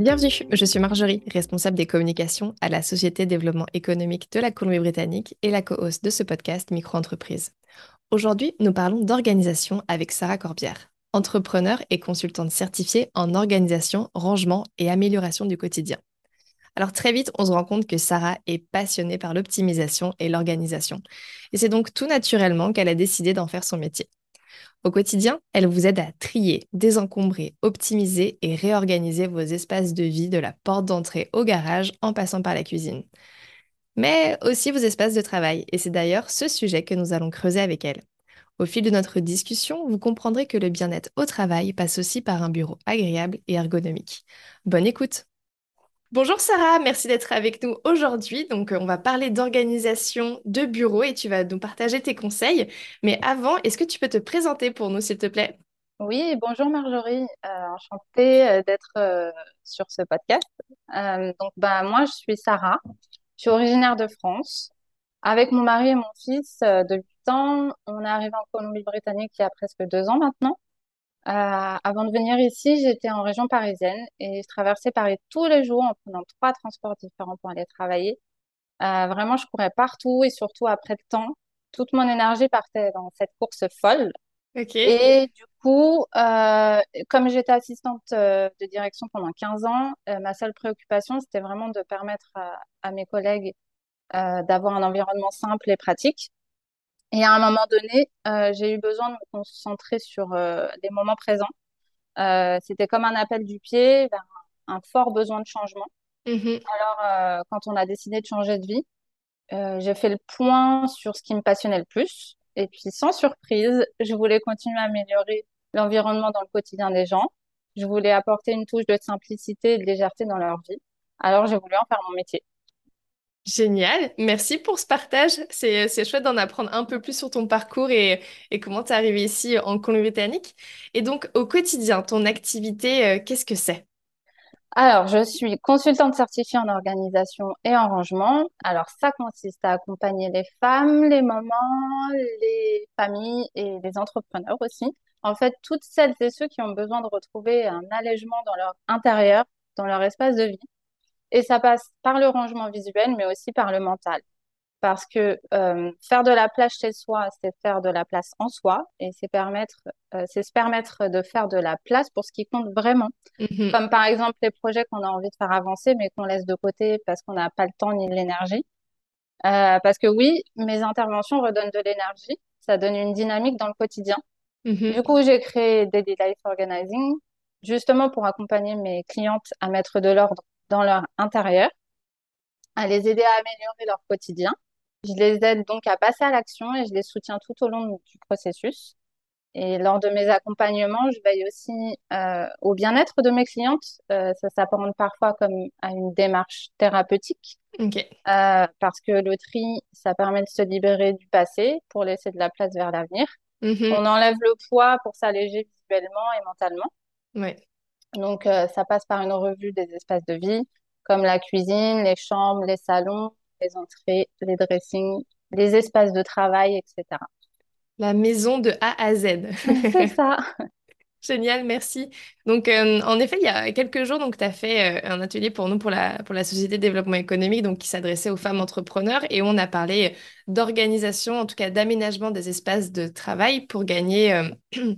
Bienvenue, je suis Marjorie, responsable des communications à la Société Développement économique de la Colombie-Britannique et la co-host de ce podcast Micro-entreprise. Aujourd'hui, nous parlons d'organisation avec Sarah Corbière, entrepreneur et consultante certifiée en organisation, rangement et amélioration du quotidien. Alors très vite, on se rend compte que Sarah est passionnée par l'optimisation et l'organisation. Et c'est donc tout naturellement qu'elle a décidé d'en faire son métier. Au quotidien, elle vous aide à trier, désencombrer, optimiser et réorganiser vos espaces de vie de la porte d'entrée au garage en passant par la cuisine. Mais aussi vos espaces de travail, et c'est d'ailleurs ce sujet que nous allons creuser avec elle. Au fil de notre discussion, vous comprendrez que le bien-être au travail passe aussi par un bureau agréable et ergonomique. Bonne écoute Bonjour Sarah, merci d'être avec nous aujourd'hui. Donc, euh, on va parler d'organisation de bureau et tu vas nous partager tes conseils. Mais avant, est-ce que tu peux te présenter pour nous, s'il te plaît? Oui, bonjour Marjorie, euh, enchantée euh, d'être sur ce podcast. donc, bah, moi, je suis Sarah, je suis originaire de France. Avec mon mari et mon fils de 8 ans, on est arrivé en Colombie-Britannique il y a presque deux ans maintenant. Euh, avant de venir ici, j'étais en région parisienne et je traversais Paris tous les jours en prenant trois transports différents pour aller travailler. Euh, vraiment, je courais partout et surtout après le temps, toute mon énergie partait dans cette course folle. Et du coup, euh, comme j'étais assistante de direction pendant 15 ans, ma seule préoccupation, c'était vraiment de permettre à mes collègues d'avoir un environnement simple et pratique. Et à un moment donné, euh, j'ai eu besoin de me concentrer sur euh, les moments présents. Euh, c'était comme un appel du pied vers un, fort besoin de changement. Mhm. Alors, quand on a décidé de changer de vie, j'ai fait le point sur ce qui me passionnait le plus. Et puis, sans surprise, je voulais continuer à améliorer l'environnement dans le quotidien des gens. Je voulais apporter une touche de simplicité et de légèreté dans leur vie. Alors, j'ai voulu en faire mon métier. Génial, merci pour ce partage. C'est, chouette d'en apprendre un peu plus sur ton parcours et, et comment tu es arrivé ici en Colombie-Britannique. Et donc, au quotidien, ton activité, euh, qu'est-ce que c'est? Alors, je suis consultante certifiée en organisation et en rangement. Alors, ça consiste à accompagner les femmes, les mamans, les familles et les entrepreneurs aussi. En fait, toutes celles et ceux qui ont besoin de retrouver un allègement dans leur intérieur, dans leur espace de vie et ça passe par le rangement visuel, mais aussi par le mental. Parce que euh, faire de la place chez soi, c'est faire de la place en soi et c'est permettre, euh, c'est se permettre de faire de la place pour ce qui compte vraiment. Mhm. Comme par exemple les projets qu'on a envie de faire avancer, mais qu'on laisse de côté parce qu'on n'a pas le temps ni l'énergie. Euh, parce que oui, mes interventions redonnent de l'énergie, ça donne une dynamique dans le quotidien. Mhm. Du coup, j'ai créé Daily Life Organizing, justement pour accompagner mes clientes à mettre de l'ordre dans leur intérieur, à les aider à améliorer leur quotidien. Je les aide donc à passer à l'action et je les soutiens tout au long du processus. Et lors de mes accompagnements, je veille aussi euh, au bien-être de mes clientes. Euh, ça s'apparente parfois comme à une démarche thérapeutique. Euh, parce que le tri, ça permet de se libérer du passé pour laisser de la place vers l'avenir. Mhm. On enlève le poids pour s'alléger visuellement et mentalement. Ouais. Donc, euh, ça passe par une revue des espaces de vie, comme la cuisine, les chambres, les salons, les entrées, les dressings, les espaces de travail, etc. La maison de A à Z. C'est ça. Génial, merci. Donc, euh, en effet, il y a quelques jours, donc, tu as fait euh, un atelier pour nous, pour la, pour la Société de développement économique, donc, qui s'adressait aux femmes entrepreneurs. Et on a parlé d'organisation, en tout cas d'aménagement des espaces de travail pour gagner euh,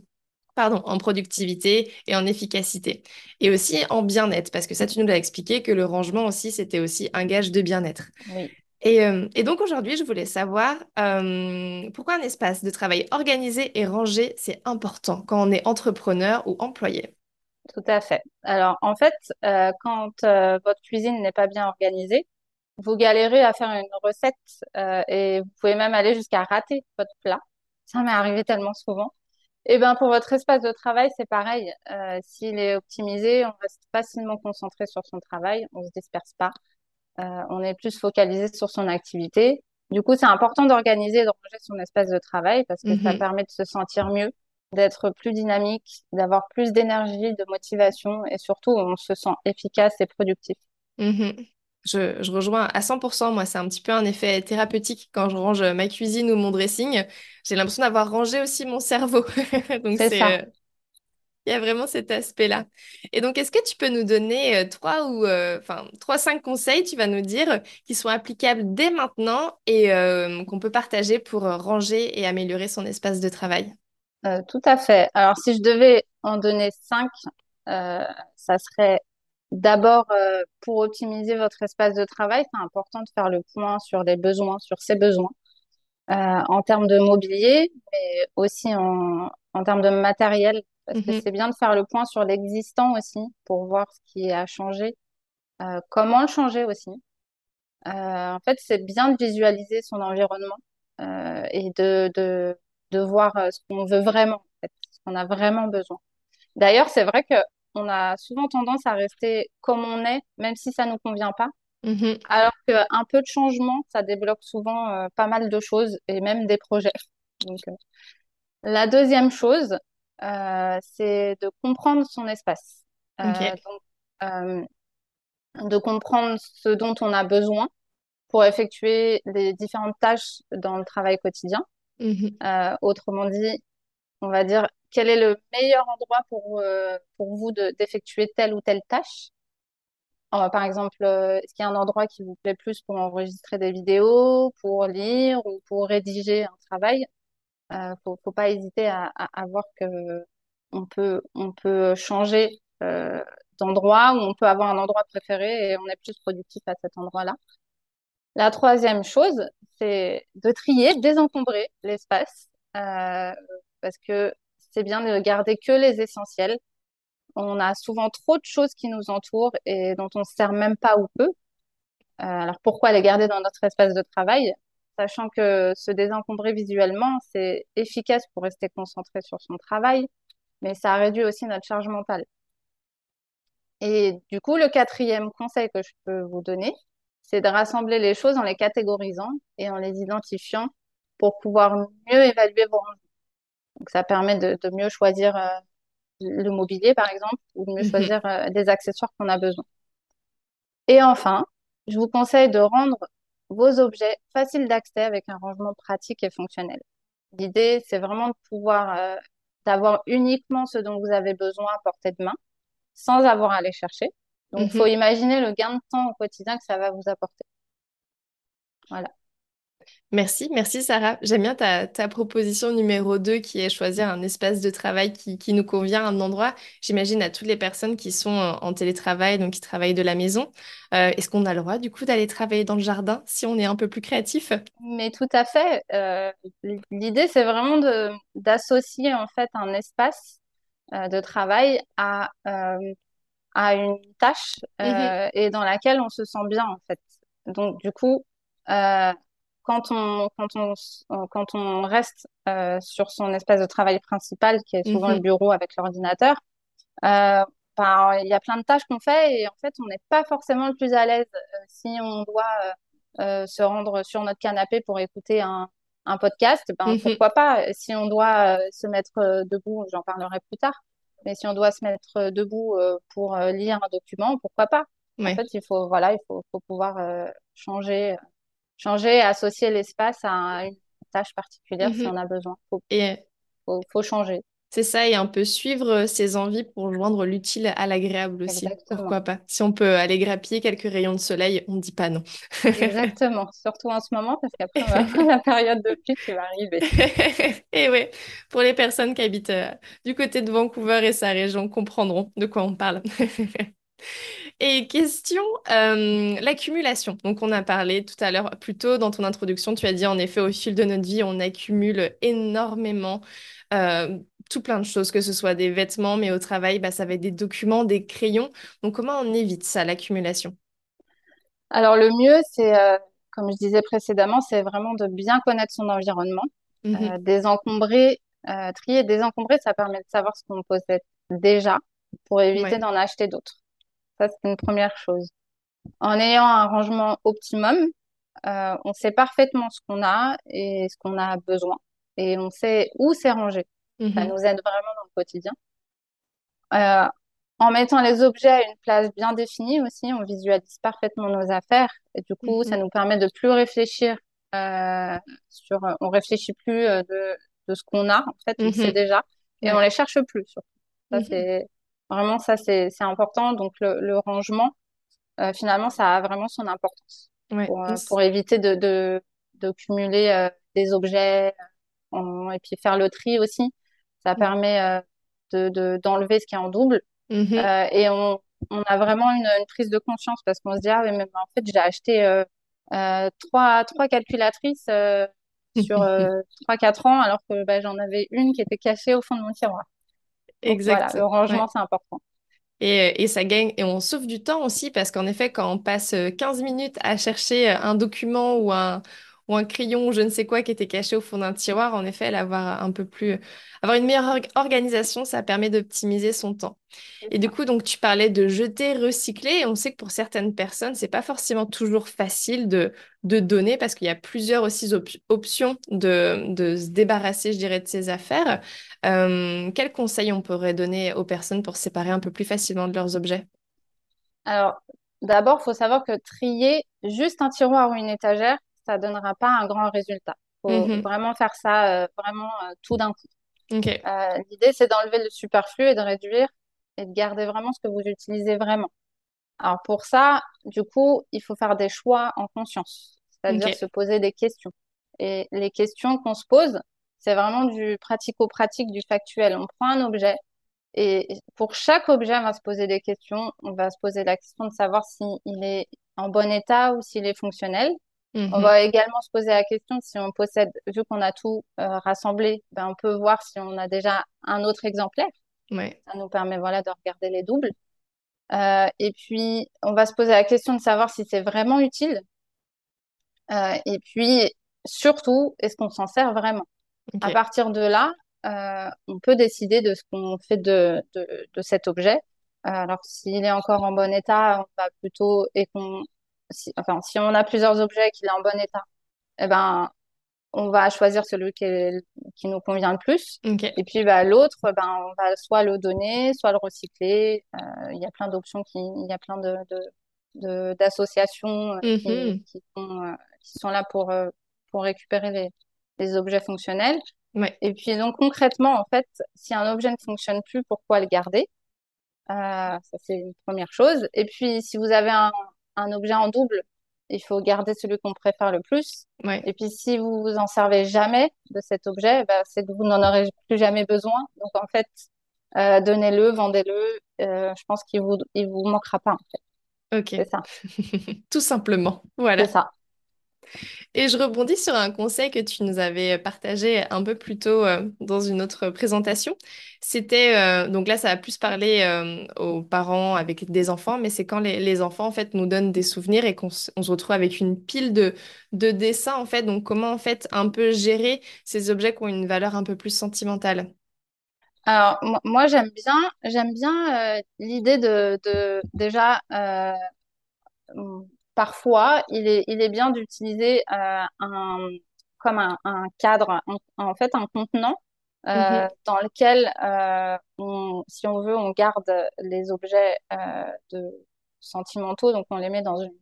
pardon, en productivité et en efficacité. Et aussi en bien-être, parce que ça, tu nous l'as expliqué, que le rangement aussi, c'était aussi un gage de bien-être. Oui. Et, euh, et donc aujourd'hui, je voulais savoir euh, pourquoi un espace de travail organisé et rangé, c'est important quand on est entrepreneur ou employé? Tout à fait. Alors, en fait, euh, quand votre cuisine n'est pas bien organisée, vous galérez à faire une recette et vous pouvez même aller jusqu'à rater votre plat. Ça m'est arrivé tellement souvent. Et ben pour votre espace de travail, c'est pareil. Euh, s'il est optimisé, on reste facilement concentré sur son travail, on se disperse pas. Euh, on est plus focalisé sur son activité. Du coup, c'est important d'organiser et de ranger son espace de travail parce que ça Mhm. permet de se sentir mieux, d'être plus dynamique, d'avoir plus d'énergie, de motivation et surtout, on se sent efficace et productif. Mhm. Je, je rejoins à 100%. Moi, c'est un petit peu un effet thérapeutique quand je range ma cuisine ou mon dressing. J'ai l'impression d'avoir rangé aussi mon cerveau. Donc, C'est c'est, ça. euh, il y a vraiment cet aspect-là. Et donc, est-ce que tu peux nous donner euh, trois ou, euh, enfin, trois, cinq conseils, tu vas nous dire, euh, qui sont applicables dès maintenant et euh, qu'on peut partager pour euh, ranger et améliorer son espace de travail? Euh, tout à fait. Alors, si je devais en donner cinq, euh, ça serait d'abord euh, pour optimiser votre espace de travail, c'est important de faire le point sur les besoins, sur ses besoins, euh, en termes de mobilier, mais aussi en, en termes de matériel, parce que Mhm. c'est bien de faire le point sur l'existant aussi pour voir ce qui a changé, euh, comment le changer aussi. Euh, en fait, c'est bien de visualiser son environnement euh, et de, de, de voir euh, ce qu'on veut vraiment, en fait, ce qu'on a vraiment besoin. D'ailleurs, c'est vrai que on a souvent tendance à rester comme on est, même si ça nous convient pas. Mhm. Alors qu'un peu de changement, ça débloque souvent euh, pas mal de choses et même des projets. Donc, euh, la deuxième chose, euh, c'est de comprendre son espace. Donc, de comprendre ce dont on a besoin pour effectuer les différentes tâches dans le travail quotidien. Mhm. Autrement dit, on va dire quel est le meilleur endroit pour, euh, vous de- d'effectuer telle ou telle tâche? Euh, par exemple, euh, est-ce qu'il y a un endroit qui vous plaît plus pour enregistrer des vidéos, pour lire ou pour rédiger un travail? Euh, faut, faut pas hésiter à, voir que on peut, changer d'endroit ou on peut avoir un endroit préféré et on est plus productif à cet endroit-là. La troisième chose, c'est de trier, désencombrer l'espace, parce que c'est bien de garder que les essentiels. On a souvent trop de choses qui nous entourent et dont on ne se sert même pas ou peu. Euh, alors pourquoi les garder dans notre espace de travail? Sachant que se désencombrer visuellement, c'est efficace pour rester concentré sur son travail, mais ça réduit aussi notre charge mentale. Et du coup, le quatrième conseil que je peux vous donner, c'est de rassembler les choses en les catégorisant et en les identifiant pour pouvoir mieux évaluer vos. Donc, ça permet de, de mieux choisir euh, le mobilier, par exemple, ou de mieux Mhm. choisir euh, des accessoires qu'on a besoin. Et enfin, je vous conseille de rendre vos objets faciles d'accès avec un rangement pratique et fonctionnel. L'idée, c'est vraiment de pouvoir, euh, d'avoir uniquement ce dont vous avez besoin à portée de main sans avoir à les chercher. Donc, il faut Mhm. imaginer le gain de temps au quotidien que ça va vous apporter. Voilà. Merci, merci Sarah. J'aime bien ta, ta proposition numéro 2 qui est choisir un espace de travail qui, qui nous convient, un endroit. J'imagine à toutes les personnes qui sont en télétravail, donc qui travaillent de la maison. Euh, est-ce qu'on a le droit du coup d'aller travailler dans le jardin si on est un peu plus créatif? Mais tout à fait, euh, l'idée, c'est vraiment d'associer en fait un espace euh, de travail à, à une tâche euh, et dans laquelle on se sent bien en fait. Donc, du coup, euh, quand on, quand on, s- quand on reste euh, sur son espace de travail principal, qui est souvent le mhm, bureau avec l'ordinateur, Euh, ben, il y a plein de tâches qu'on fait et en fait, on n'est pas forcément le plus à l'aise euh, si on doit euh, euh, se rendre sur notre canapé pour écouter un, un podcast. Ben, mhm. pourquoi pas? Si on doit euh, se mettre euh, debout, j'en parlerai plus tard, mais si on doit se mettre euh, debout euh, pour euh, lire un document, pourquoi pas? En fait, il faut, voilà, il faut, faut pouvoir euh, changer, changer, associer l'espace à une tâche particulière si Mhm. on a besoin. Faut, Et faut, faut changer. c'est ça, et un peu suivre euh, ses envies pour joindre l'utile à l'agréable aussi. Exactement. Pourquoi pas? Si on peut aller grappiller quelques rayons de soleil, on ne dit pas non. Exactement, surtout en ce moment, parce qu'après, on va avoir la période de pluie qui va arriver. Et ouais, pour les personnes qui habitent euh, du côté de Vancouver et sa région, comprendront de quoi on parle. Et question, euh, l'accumulation. Donc, on a parlé tout à l'heure, plus tôt dans ton introduction, tu as dit en effet, au fil de notre vie, on accumule énormément, euh, tout plein de choses, que ce soit des vêtements, mais au travail, bah, ça va être des documents, des crayons. Donc, comment on évite ça, l'accumulation? Alors, le mieux, c'est, euh, comme je disais précédemment, c'est vraiment de bien connaître son environnement. Mhm. désencombrer, trier désencombrer, ça permet de savoir ce qu'on possède déjà pour éviter Ouais. d'en acheter d'autres. Ça, c'est une première chose. En ayant un rangement optimum, euh, on sait parfaitement ce qu'on a et ce qu'on a besoin. Et on sait où c'est rangé. Ça Mhm. nous aide vraiment dans le quotidien. Euh, en mettant les objets à une place bien définie aussi, on visualise parfaitement nos affaires. Et du coup, ça Mhm. nous permet de plus réfléchir euh, sur... On réfléchit plus euh, de, de ce qu'on a. En fait, on le sait Mhm. déjà. Et on les cherche plus, surtout. Ça, c'est... Vraiment, ça, c'est important. Donc, le, le rangement, euh, finalement, ça a vraiment son importance Ouais. pour, euh, pour éviter de, de, de cumuler euh, des objets en- et puis faire le tri aussi. Ça permet euh, de, d'enlever ce qui est en double. Euh, et on, on a vraiment une, une prise de conscience parce qu'on se dit, ah, oui, mais en fait, j'ai acheté trois, trois calculatrices sur euh, 3-4 ans alors que bah, j'en avais une qui était cachée au fond de mon tiroir. Donc voilà, Exact. le rangement, Ouais. c'est important. Et, et ça gagne, et on sauve du temps aussi parce qu'en effet, quand on passe euh, 15 minutes à chercher euh, un document ou un, ou un crayon ou je ne sais quoi qui était caché au fond d'un tiroir, en effet, l'avoir un peu plus, avoir une meilleure org- organisation, ça permet d'optimiser son temps. Et du coup, donc, tu parlais de jeter, recycler. Et on sait que pour certaines personnes, c'est pas forcément toujours facile de, de donner parce qu'il y a plusieurs aussi op- options de, de se débarrasser, je dirais, de ces affaires. Euh, quels conseils on pourrait donner aux personnes pour séparer un peu plus facilement de leurs objets? Alors, d'abord, il faut savoir que trier juste un tiroir ou une étagère, ça donnera pas un grand résultat. faut Mhm. vraiment faire ça euh, vraiment euh, tout d'un coup. Euh, l'idée, c'est d'enlever le superflu et de réduire et de garder vraiment ce que vous utilisez vraiment. Alors pour ça, du coup, il faut faire des choix en conscience, c'est-à-dire se poser des questions. Et les questions qu'on se pose, c'est vraiment du pratico-pratique, du factuel. On prend un objet et pour chaque objet, on va se poser des questions. On va se poser la question de savoir s'il est en bon état ou s'il est fonctionnel. On Mhm. va également se poser la question si on possède, vu qu'on a tout euh, rassemblé, ben, on peut voir si on a déjà un autre exemplaire. Ouais. Ça nous permet voilà, de regarder les doubles. Euh, et puis, on va se poser la question de savoir si c'est vraiment utile. Euh, et puis, surtout, est-ce qu'on s'en sert vraiment? À partir de là, on peut décider de ce qu'on fait de, de, de cet objet. Alors, s'il est encore en bon état, on va plutôt, et qu'on, si, enfin, si on a plusieurs objets et qu'il est en bon état, eh ben, on va choisir celui qui, est- qui nous convient le plus. Et puis bah, l'autre, ben, on va soit le donner, soit le recycler. Euh, il y a plein d'options, il y a plein de, de, de- d'associations euh, qui, Mhm. qui sont, euh, qui sont là pour, euh, pour récupérer les, les objets fonctionnels. Ouais. Et puis donc concrètement, en fait, si un objet ne fonctionne plus, pourquoi le garder? Ça, c'est une première chose. Et puis, si vous avez un, un objet en double, il faut garder celui qu'on préfère le plus. Ouais. Et puis, si vous vous en servez jamais de cet objet, bah, c'est que vous n'en aurez plus jamais besoin. Donc, en fait, euh, donnez-le, vendez-le. Euh, je pense qu'il vous, il vous manquera pas, en fait. Ok. C'est ça. Tout simplement. C'est Voilà. ça. Et je rebondis sur un conseil que tu nous avais partagé un peu plus tôt euh, dans une autre présentation. C'était, euh, donc là, ça a plus parlé euh, aux parents avec des enfants, mais c'est quand les, enfants, en fait, nous donnent des souvenirs et qu'on se retrouve avec une pile de, de dessins, en fait. Donc, comment, en fait, un peu gérer ces objets qui ont une valeur un peu plus sentimentale? Alors, moi, j'aime bien, j'aime bien l'idée de, déjà Parfois, il est, il est bien d'utiliser euh, un, comme un, un cadre, en, en fait un contenant euh, Mhm. dans lequel, euh, on, si on veut, on garde les objets euh, de, sentimentaux, donc on les met dans une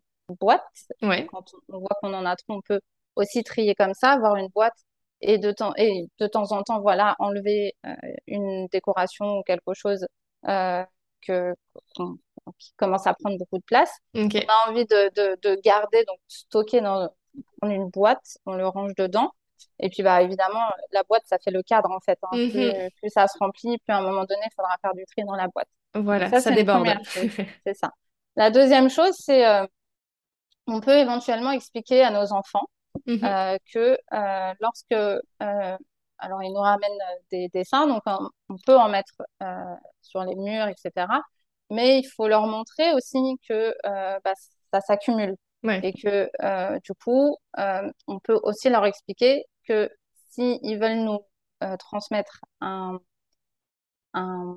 boîte. Ouais. quand on, on voit qu'on en a trop, on peut aussi trier comme ça, avoir une boîte et de temps, et de temps en temps, voilà, enlever euh, une décoration ou quelque chose euh, que, qu'on- qui commence à prendre beaucoup de place on a envie de, de, de garder, donc stocker dans, une boîte, on le range dedans. Et puis, bah, évidemment, la boîte, ça fait le cadre, en fait. hein. Plus, Mhm. plus ça se remplit, plus à un moment donné, il faudra faire du tri dans la boîte. Donc Voilà, ça, ça c'est déborde. C'est ça. La deuxième chose, c'est euh, on peut éventuellement expliquer à nos enfants Mhm. euh, que euh, lorsque... alors, ils nous ramènent euh, des dessins, donc on, on peut en mettre euh, sur les murs, etc. Mais il faut leur montrer aussi que euh, bah, ça s'accumule Ouais. et que du coup, on peut aussi leur expliquer que si ils veulent nous euh, transmettre un, un,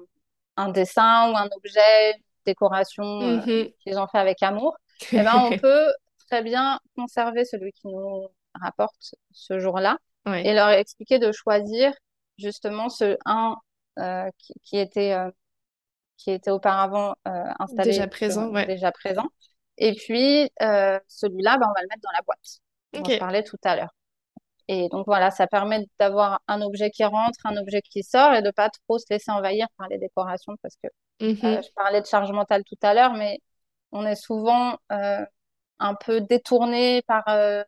un dessin ou un objet, décoration euh, Mhm. qu'ils ont fait avec amour, eh ben, on peut très bien conserver celui qui nous rapporte ce jour-là Ouais. et leur expliquer de choisir justement ce un euh, qui, qui était, euh, qui était auparavant euh, Déjà installé sur, présent, ouais. déjà présent. Et puis, celui-là, ben, on va le mettre dans la boîte dont je Ok. parlais tout à l'heure. Et donc voilà, ça permet d'avoir un objet qui rentre, un objet qui sort et de pas trop se laisser envahir par les décorations parce que euh, Mhm. je parlais de charge mentale tout à l'heure, mais on est souvent euh, un peu détourné par euh,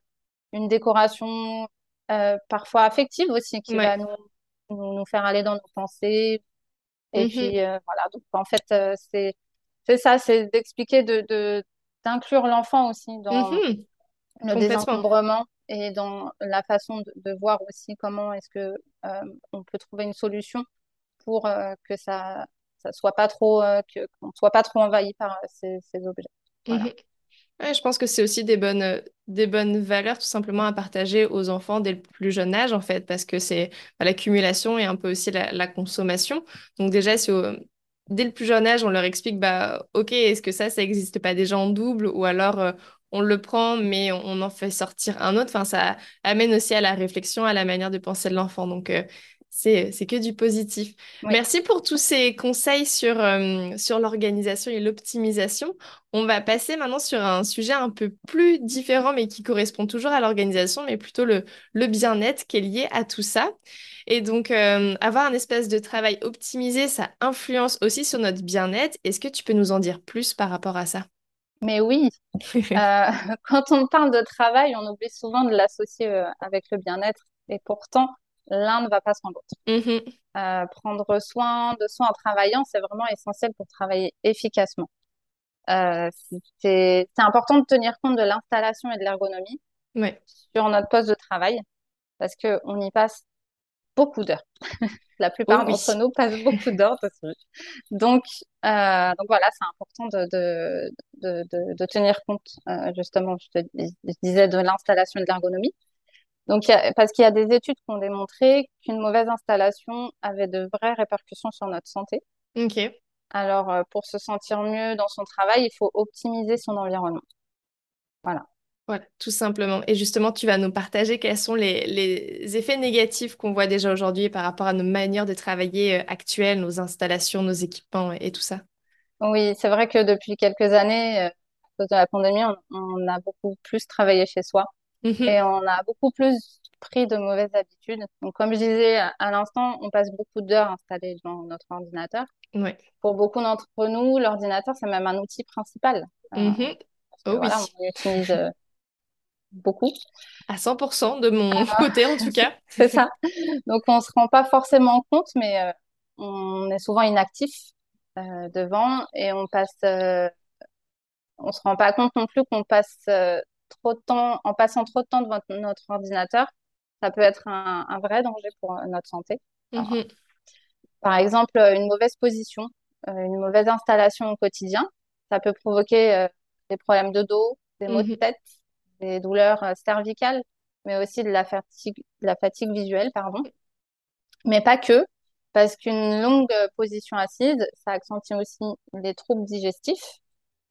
une décoration euh, parfois affective aussi qui va nous, nous, nous faire aller dans nos pensées. Et Mhm. puis euh, voilà, donc en fait, euh, c'est c'est ça, c'est d'expliquer, de, de, d'inclure l'enfant aussi dans Mhm. le désencombrement et dans la façon de, de voir aussi comment est-ce que on peut trouver une solution pour que ça ça soit pas trop qu'on soit pas trop envahi par ces, ces objets. Voilà. Mhm. Je pense que c'est aussi des bonnes, des bonnes valeurs tout simplement à partager aux enfants dès le plus jeune âge en fait, parce que c'est bah, l'accumulation et un peu aussi la, consommation. Donc déjà, si dès le plus jeune âge, on leur explique, bah ok, est-ce que ça, ça n'existe pas déjà en double? Ou alors euh, on le prend mais on, on en fait sortir un autre. Enfin, ça amène aussi à la réflexion, à la manière de penser de l'enfant. Donc euh, c'est, que du positif. Oui. Merci pour tous ces conseils sur, euh, sur l'organisation et l'optimisation. On va passer maintenant sur un sujet un peu plus différent, mais qui correspond toujours à l'organisation, mais plutôt le, le bien-être qui est lié à tout ça. Et donc, euh, avoir un espace de travail optimisé, ça influence aussi sur notre bien-être. Est-ce que tu peux nous en dire plus par rapport à ça? Mais oui, euh, quand on parle de travail, on oublie souvent de l'associer avec le bien-être et pourtant l'un ne va pas sans l'autre. Mhm. Euh, prendre soin de soi en travaillant, c'est vraiment essentiel pour travailler efficacement. Euh, c'est important de tenir compte de l'installation et de l'ergonomie sur notre poste de travail parce que on y passe beaucoup d'heures. La Oh plupart d'entre oui. nous passent beaucoup d'heures dessus. Donc, euh, donc voilà, c'est important de, de, de, de, de tenir compte euh, justement, je te je disais, de l'installation et de l'ergonomie. Donc, il y a- parce qu'il y a des études qui ont démontré qu'une mauvaise installation avait de vraies répercussions sur notre santé. Ok. Alors, euh, pour se sentir mieux dans son travail, il faut optimiser son environnement. Voilà. Voilà, tout simplement. Et justement, tu vas nous partager quels sont les, les effets négatifs qu'on voit déjà aujourd'hui par rapport à nos manières de travailler euh, actuelles, nos installations, nos équipements et, tout ça. Oui, c'est vrai que depuis quelques années, euh, à cause de la pandémie, on, on a beaucoup plus travaillé chez soi Mhm. et on a beaucoup plus pris de mauvaises habitudes. Donc, comme je disais à, l'instant, on passe beaucoup d'heures installés devant notre ordinateur. Pour beaucoup d'entre nous, l'ordinateur, c'est même un outil principal. Euh, Mhm. Oh voilà, oui, on l'utilise euh, beaucoup. à 100% de mon côté en tout cas. C'est ça. Donc, on se rend pas forcément compte, mais euh, on est souvent inactif devant et on passe, on se rend pas compte non plus qu'on passe euh, trop de temps, en passant trop de temps devant notre ordinateur, ça peut être un, un vrai danger pour euh, notre santé. Alors, Mhm. par exemple, euh, une mauvaise position, euh, une mauvaise installation au quotidien, ça peut provoquer des problèmes de dos, des maux de Mhm. tête, des douleurs cervicales, mais aussi de la fatigue, de la fatigue visuelle, pardon. Mais pas que, parce qu'une longue position assise, ça accentue aussi les troubles digestifs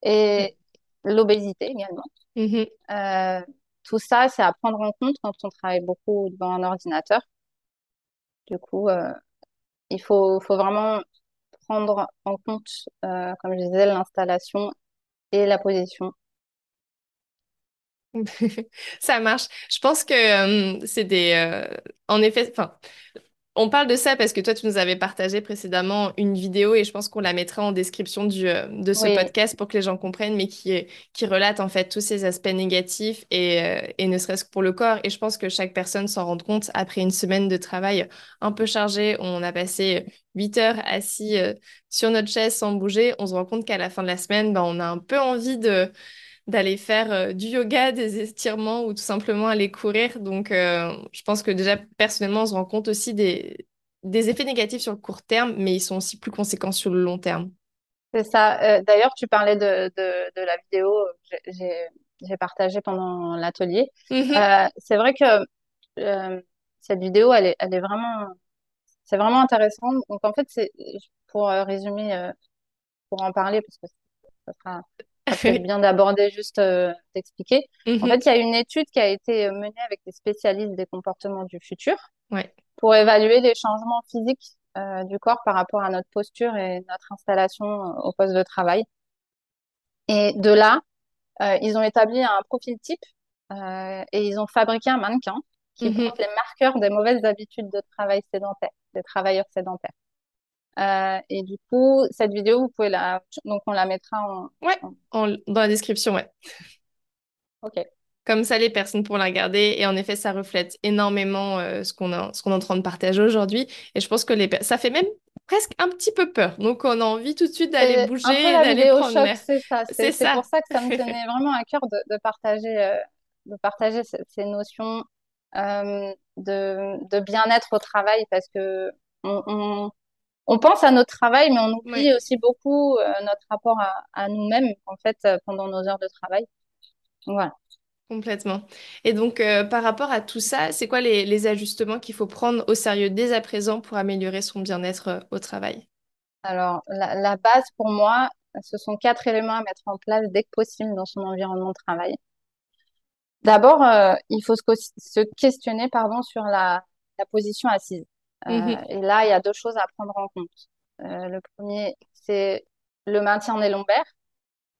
et l'obésité également. Mhm. Euh, tout ça, c'est à prendre en compte quand on travaille beaucoup devant un ordinateur. Du coup, euh, il faut, faut vraiment prendre en compte, euh, comme je disais, l'installation et la position. Ça marche. Je pense que euh, c'est des... euh, en effet, enfin, On parle de ça parce que toi, tu nous avais partagé précédemment une vidéo et je pense qu'on la mettra en description du, euh, de ce Oui, podcast pour que les gens comprennent, mais qui, relate en fait tous ces aspects négatifs et, euh, et ne serait-ce que pour le corps. Et je pense que chaque personne s'en rend compte après une semaine de travail un peu chargée. On a passé 8 heures assis euh, sur notre chaise sans bouger. On se rend compte qu'à la fin de la semaine, ben, on a un peu envie de d'aller faire euh, du yoga, des étirements ou tout simplement aller courir. Donc, euh, je pense que déjà, personnellement, on se rend compte aussi des, des effets négatifs sur le court terme, mais ils sont aussi plus conséquents sur le long terme. c'est ça. Euh, d'ailleurs, tu parlais de, de, de la vidéo que j'ai partagée pendant l'atelier. Mhm. Euh, c'est vrai que euh, cette vidéo, elle est, elle est vraiment, c'est vraiment intéressant. Donc, en fait, c'est pour résumer, pour en parler, parce que ça sera. Être bien d'aborder juste d'expliquer. En fait, Mhm. il y a une étude qui a été menée avec des spécialistes des comportements du futur Ouais. pour évaluer les changements physiques euh, du corps par rapport à notre posture et notre installation euh, au poste de travail. Et de là, euh, ils ont établi un profil type euh, et ils ont fabriqué un mannequin qui porte les marqueurs des mauvaises habitudes de travail sédentaire, des travailleurs sédentaires. Euh, et du coup, cette vidéo, vous pouvez la, donc on la mettra en, Ouais, en- en- dans la description, ouais. ok. Comme ça, les personnes pourront la regarder. Et en effet, ça reflète énormément euh, ce qu'on a, ce qu'on est en train de partager aujourd'hui. Et je pense que les, ça fait même presque un petit peu peur. Donc, on a envie tout de suite d'aller bouger, d'aller prendre l'air. c'est ça. C'est pour ça. que ça me tenait vraiment à cœur de, de partager, euh, de partager ce- ces notions euh, de, de bien-être au travail parce que on, on, on pense à notre travail, mais on oublie aussi beaucoup euh, notre rapport à, à nous-mêmes en fait euh, pendant nos heures de travail. Voilà. complètement. Et donc, euh, par rapport à tout ça, c'est quoi les, les ajustements qu'il faut prendre au sérieux dès à présent pour améliorer son bien-être au travail? Alors la, la base pour moi, ce sont quatre éléments à mettre en place dès que possible dans son environnement de travail. D'abord, il faut se, questionner pardon, sur la, la position assise. Euh, Mhm. et là, il y a deux choses à prendre en compte. Euh, le premier, c'est le maintien des lombaires.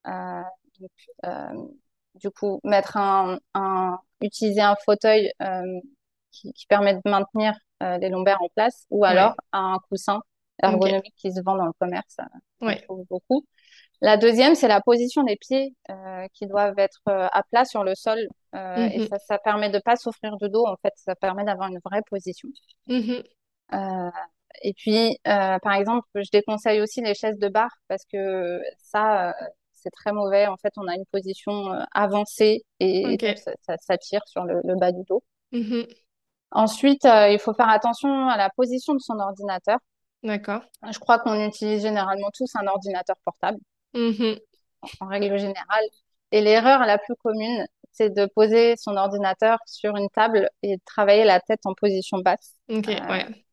Euh, donc, du coup, mettre un, un, utiliser un fauteuil qui, qui permet de maintenir les lombaires en place, ou alors Ouais, un coussin ergonomique qui se vend dans le commerce, Ouais. trouve beaucoup. La deuxième, c'est la position des pieds euh, qui doivent être euh, à plat sur le sol. Euh, et Mhm. ça, ça permet de pas souffrir du dos. En fait, ça permet d'avoir une vraie position. Euh, et puis, euh, par exemple, je déconseille aussi les chaises de bar parce que ça, euh, c'est très mauvais. En fait, on a une position euh, avancée et, ça, ça, ça tire sur le, le bas du dos. Mhm. Ensuite, euh, il faut faire attention à la position de son ordinateur. D'accord. Je crois qu'on utilise généralement tous un ordinateur portable. Mhm. en règle générale. Et l'erreur la plus commune, c'est de poser son ordinateur sur une table et de travailler la tête en position basse Ok, euh, ouais.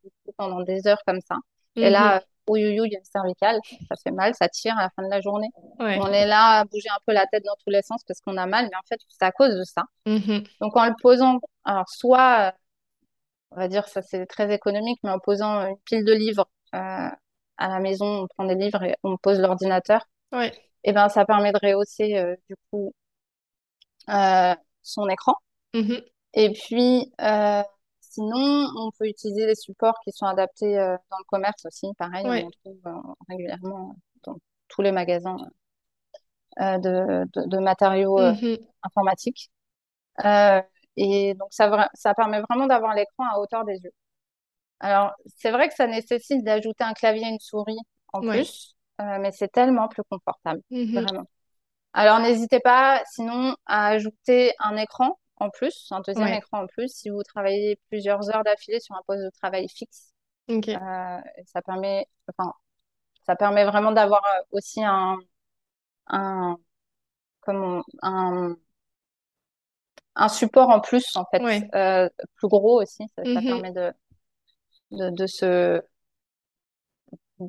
Pendant des heures comme ça. Et là, Mhm. euh, ouïouïouï, il y a le cervical, ça fait mal, ça tire à la fin de la journée. Ouais. On est là à bouger un peu la tête dans tous les sens parce qu'on a mal, mais en fait, c'est à cause de ça. Mhm. Donc, en le posant, alors soit, euh, on va dire, ça c'est très économique, mais en posant une pile de livres euh, à la maison, on prend des livres et on pose l'ordinateur Ouais. et ben ça permet de rehausser euh, du coup euh, son écran. Mhm. Et puis sinon, on peut utiliser les supports qui sont adaptés euh, dans le commerce aussi. Pareil, on en trouve euh, régulièrement dans tous les magasins euh, de, de, de matériaux euh, Mhm. informatiques. Euh, et donc ça, permet vraiment d'avoir l'écran à hauteur des yeux. Alors, c'est vrai que ça nécessite d'ajouter un clavier et une souris en Ouais. plus, euh, mais c'est tellement plus confortable, Mhm. vraiment. Alors, n'hésitez pas, sinon, à ajouter un écran en plus, un deuxième Ouais. écran en plus, si vous travaillez plusieurs heures d'affilée sur un poste de travail fixe. Euh, ça permet, enfin, ça permet vraiment d'avoir euh, aussi un, un, comment, un, un support en plus, en fait, Ouais. euh, plus gros aussi. Ça, ça Mhm. permet de, de, de se,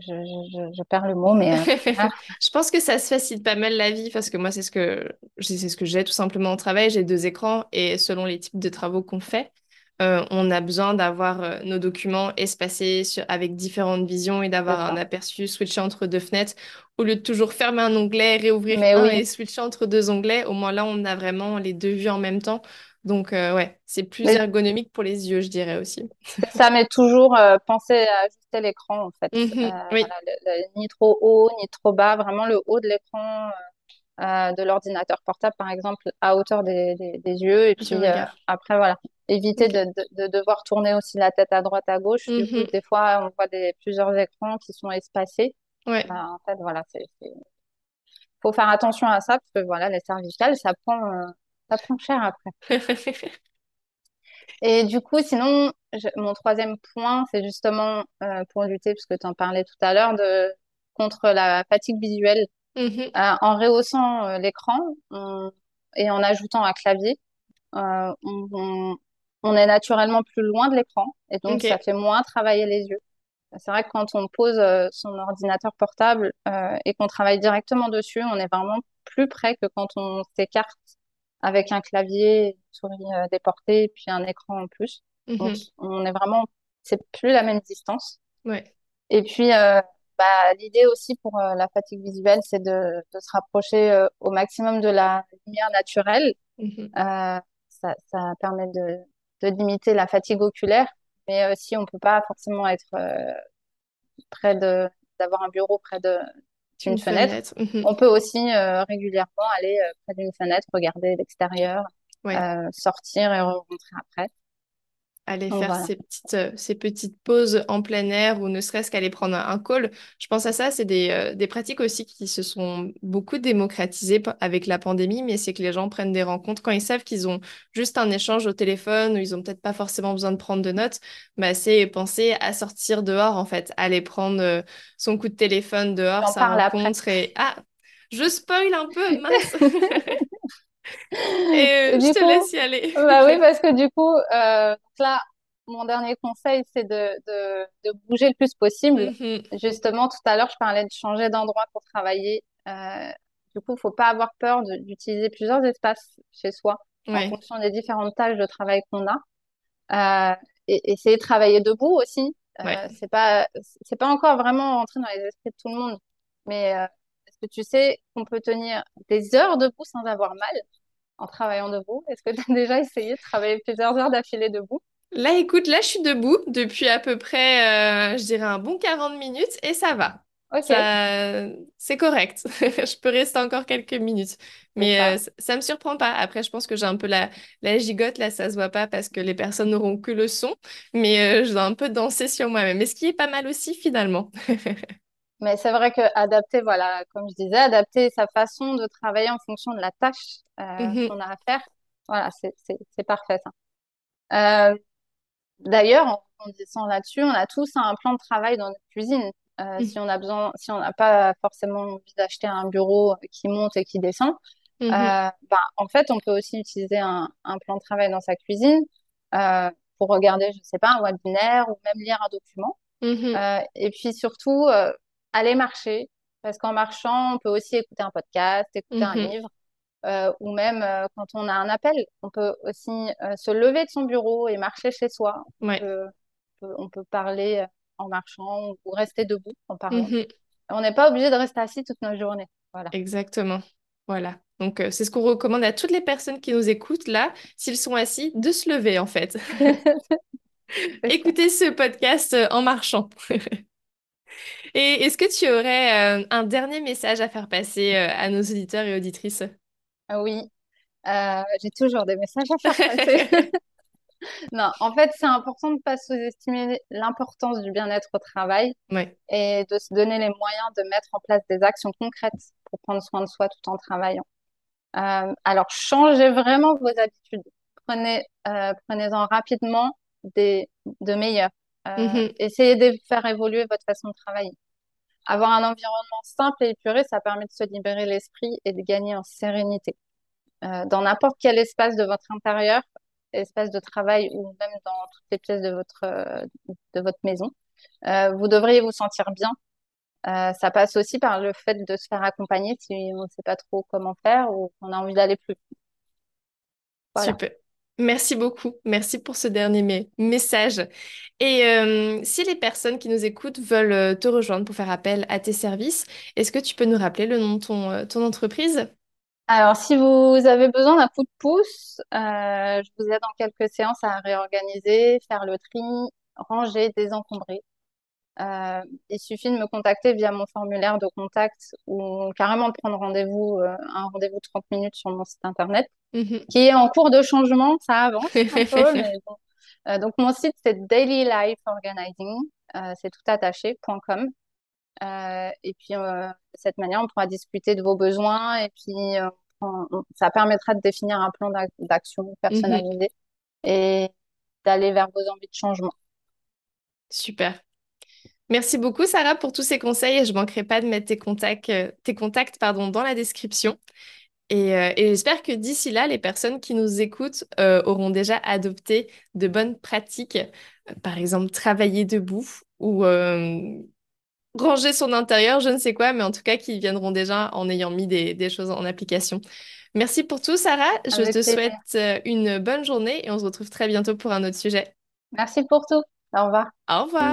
je, je, je, je perds le mot, mais euh, ah, Je pense que ça se facilite pas mal la vie parce que moi, c'est ce que c'est ce que j'ai tout simplement au travail. J'ai deux écrans et selon les types de travaux qu'on fait, euh, on a besoin d'avoir euh, nos documents espacés sur- avec différentes visions et d'avoir un aperçu switché entre deux fenêtres au lieu de toujours fermer un onglet, réouvrir Mais un oui, et switcher entre deux onglets. Au moins là, on a vraiment les deux vues en même temps. Donc euh, ouais, c'est plus mais ergonomique pour les yeux, je dirais aussi. Ça, mais toujours euh, penser à ajuster l'écran en fait. Euh, Mhm. Oui, voilà, le- le- ni trop haut, ni trop bas, vraiment le haut de l'écran euh, de l'ordinateur portable par exemple à hauteur des, des, des yeux. Et puis euh, après voilà, éviter de, de, de devoir tourner aussi la tête à droite à gauche. Du coup, Mhm. des fois on voit des plusieurs écrans qui sont espacés. Ouais. Bah, en fait voilà, c'est faut faire attention à ça parce que voilà les cervicales ça prend euh, ça prend cher après. Et du coup, sinon, je- mon troisième point, c'est justement euh, pour lutter, parce que tu en parlais tout à l'heure, de contre la fatigue visuelle. Mhm. Euh, en rehaussant euh, l'écran on- et en ajoutant un clavier, euh, on, on- on est naturellement plus loin de l'écran et donc ça fait moins travailler les yeux. C'est vrai que quand on pose son ordinateur portable et qu'on travaille directement dessus, on est vraiment plus près que quand on s'écarte avec un clavier, une souris déportée et puis un écran en plus. Donc, Mhm. on est vraiment, c'est plus la même distance. Ouais. Et puis, euh, bah, l'idée aussi pour euh, la fatigue visuelle, c'est de, de se rapprocher euh, au maximum de la lumière naturelle. Mhm. Euh, ça, ça permet de, de limiter la fatigue oculaire, mais aussi on peut pas forcément être euh, près de d'avoir un bureau près de Une fenêtre. fenêtre. Mhm. On peut aussi euh, régulièrement aller euh, près d'une fenêtre, regarder l'extérieur, Ouais. euh, sortir et rentrer après. Aller faire voilà. ces petites, euh, ces petites pauses en plein air ou ne serait-ce qu'aller prendre un, un call. Je pense à ça, c'est des, euh, des pratiques aussi qui se sont beaucoup démocratisées avec la pandémie, mais c'est que les gens prennent des rencontres quand ils savent qu'ils ont juste un échange au téléphone ou ils ont peut-être pas forcément besoin de prendre de notes, bah, c'est penser à sortir dehors en fait, aller prendre euh, son coup de téléphone dehors, sa après. rencontre et... Ah, je spoil un peu, mince! Et Et euh, je te coup, laisse y aller. Bah oui, parce que du coup, euh, là, mon dernier conseil, c'est de, de, de bouger le plus possible. Mhm. Justement, tout à l'heure, je parlais de changer d'endroit pour travailler. Euh, du coup, il faut pas avoir peur d'utiliser plusieurs espaces chez soi en fonction des différentes tâches de travail qu'on a. Euh, et essayer de travailler debout aussi. Euh, ouais. c'est pas, c'est pas encore vraiment entré dans les esprits de tout le monde. Mais euh, que tu sais qu'on peut tenir des heures debout sans avoir mal? en travaillant debout? Est-ce que tu as déjà essayé de travailler plusieurs heures d'affilée debout? Là, écoute, là, je suis debout depuis à peu près, euh, je dirais, un bon 40 minutes et ça va. C'est correct. Je peux rester encore quelques minutes. Mais ça. euh, ça, ça me surprend pas. Après, je pense que j'ai un peu la, la gigote, là, ça se voit pas parce que les personnes n'auront que le son. Mais euh, je dois un peu danser sur moi-même. Mais ce qui est pas mal aussi, finalement. Mais c'est vrai que adapter, voilà, comme je disais, adapter sa façon de travailler en fonction de la tâche euh, Mhm, qu'on a à faire, voilà, c'est parfait ça. Euh, d'ailleurs, en grandissant là-dessus, on a tous un plan de travail dans notre cuisine. Euh, si on a besoin, si on n'a pas forcément envie d'acheter un bureau qui monte et qui descend, ben, en fait, on peut aussi utiliser un, un plan de travail dans sa cuisine pour regarder, je sais pas, un webinaire ou même lire un document. mhm, Euh, et puis surtout, aller marcher, parce qu'en marchant, on peut aussi écouter un podcast, écouter un mhm. livre, euh, ou même euh, quand on a un appel, on peut aussi euh, se lever de son bureau et marcher chez soi. On Ouais. peut, on peut, on peut parler en marchant ou rester debout en parlant. mhm. On n'est pas obligé de rester assis toute notre journée. Voilà. Exactement. Voilà. Donc, euh, c'est ce qu'on recommande à toutes les personnes qui nous écoutent là, s'ils sont assis, de se lever en fait. Écoutez ce podcast en marchant. Et est-ce que tu aurais euh, un dernier message à faire passer euh, à nos auditeurs et auditrices? Ah Oui, Euh, j'ai toujours des messages à faire passer. Non, en fait, c'est important de ne pas sous-estimer l'importance du bien-être au travail Ouais. et de se donner les moyens de mettre en place des actions concrètes pour prendre soin de soi tout en travaillant. Alors, changez vraiment vos habitudes. Prenez, prenez-en rapidement des, de meilleures. Euh, Mhm. essayez de faire évoluer votre façon de travailler. Avoir un environnement simple et épuré, ça permet de se libérer l'esprit et de gagner en sérénité. euh, dans n'importe quel espace de votre intérieur, espace de travail ou même dans toutes les pièces de votre, de votre maison. Euh, vous devriez vous sentir bien. Euh, ça passe aussi par le fait de se faire accompagner si on ne sait pas trop comment faire ou qu'on a envie d'aller plus. Super. Merci beaucoup. Merci pour ce dernier me- message. Et euh, si les personnes qui nous écoutent veulent euh, te rejoindre pour faire appel à tes services, est-ce que tu peux nous rappeler le nom de ton, euh, entreprise? Alors, si vous avez besoin d'un coup de pouce, je vous aide en quelques séances à réorganiser, faire le tri, ranger, désencombrer. Euh, il suffit de me contacter via mon formulaire de contact ou carrément de prendre rendez-vous, euh, un rendez-vous 30 minutes sur mon site internet, Mhm. qui est en cours de changement, ça avance un peu, mais bon. Euh, donc mon site c'est Daily Life Organizing, euh, c'est tout attaché, .com. Euh, et puis de cette manière, on pourra discuter de vos besoins et puis on- on- ça permettra de définir un plan d'ac- d'action Mhm. personnalisé et d'aller vers vos envies de changement. Super. Merci beaucoup, Sarah, pour tous ces conseils et je manquerai pas de mettre tes contacts, euh, tes contacts, pardon, dans la description. Et, euh, et j'espère que d'ici là, les personnes qui nous écoutent euh, auront déjà adopté de bonnes pratiques, Euh, par exemple travailler debout ou ranger son intérieur, je ne sais quoi, mais en tout cas qui viendront déjà en ayant mis des, choses en application. Merci pour tout, Sarah. Je te souhaite une bonne journée et on se retrouve très bientôt pour un autre sujet. Merci pour tout. Au revoir. Au revoir.